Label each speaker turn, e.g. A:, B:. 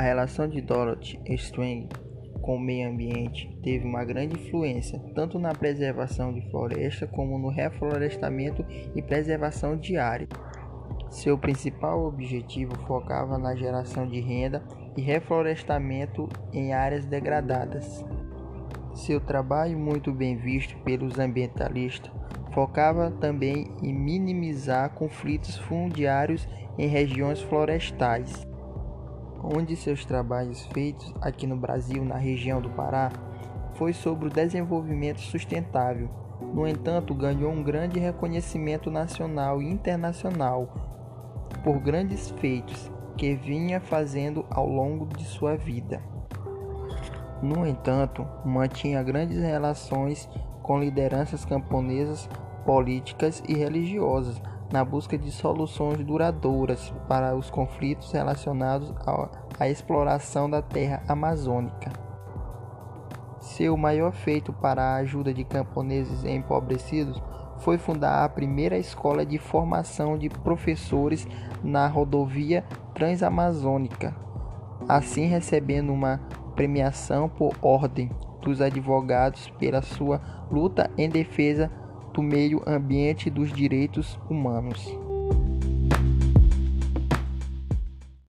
A: relação de Dorothy Strange com o meio ambiente teve uma grande influência tanto na preservação de floresta como no reflorestamento e preservação de área. Seu principal objetivo focava na geração de renda e reflorestamento em áreas degradadas. Seu trabalho, muito bem visto pelos ambientalistas, focava também em minimizar conflitos fundiários em regiões florestais onde seus trabalhos feitos aqui no Brasil, na região do Pará, foi sobre o desenvolvimento sustentável. No entanto, ganhou um grande reconhecimento nacional e internacional por grandes feitos que vinha fazendo ao longo de sua vida. No entanto, mantinha grandes relações com lideranças camponesas, políticas e religiosas, na busca de soluções duradouras para os conflitos relacionados à exploração da terra amazônica. Seu maior feito para a ajuda de camponeses empobrecidos foi fundar a primeira escola de formação de professores na rodovia transamazônica, assim recebendo uma premiação por ordem dos advogados pela sua luta em defesa do meio ambiente e dos direitos humanos.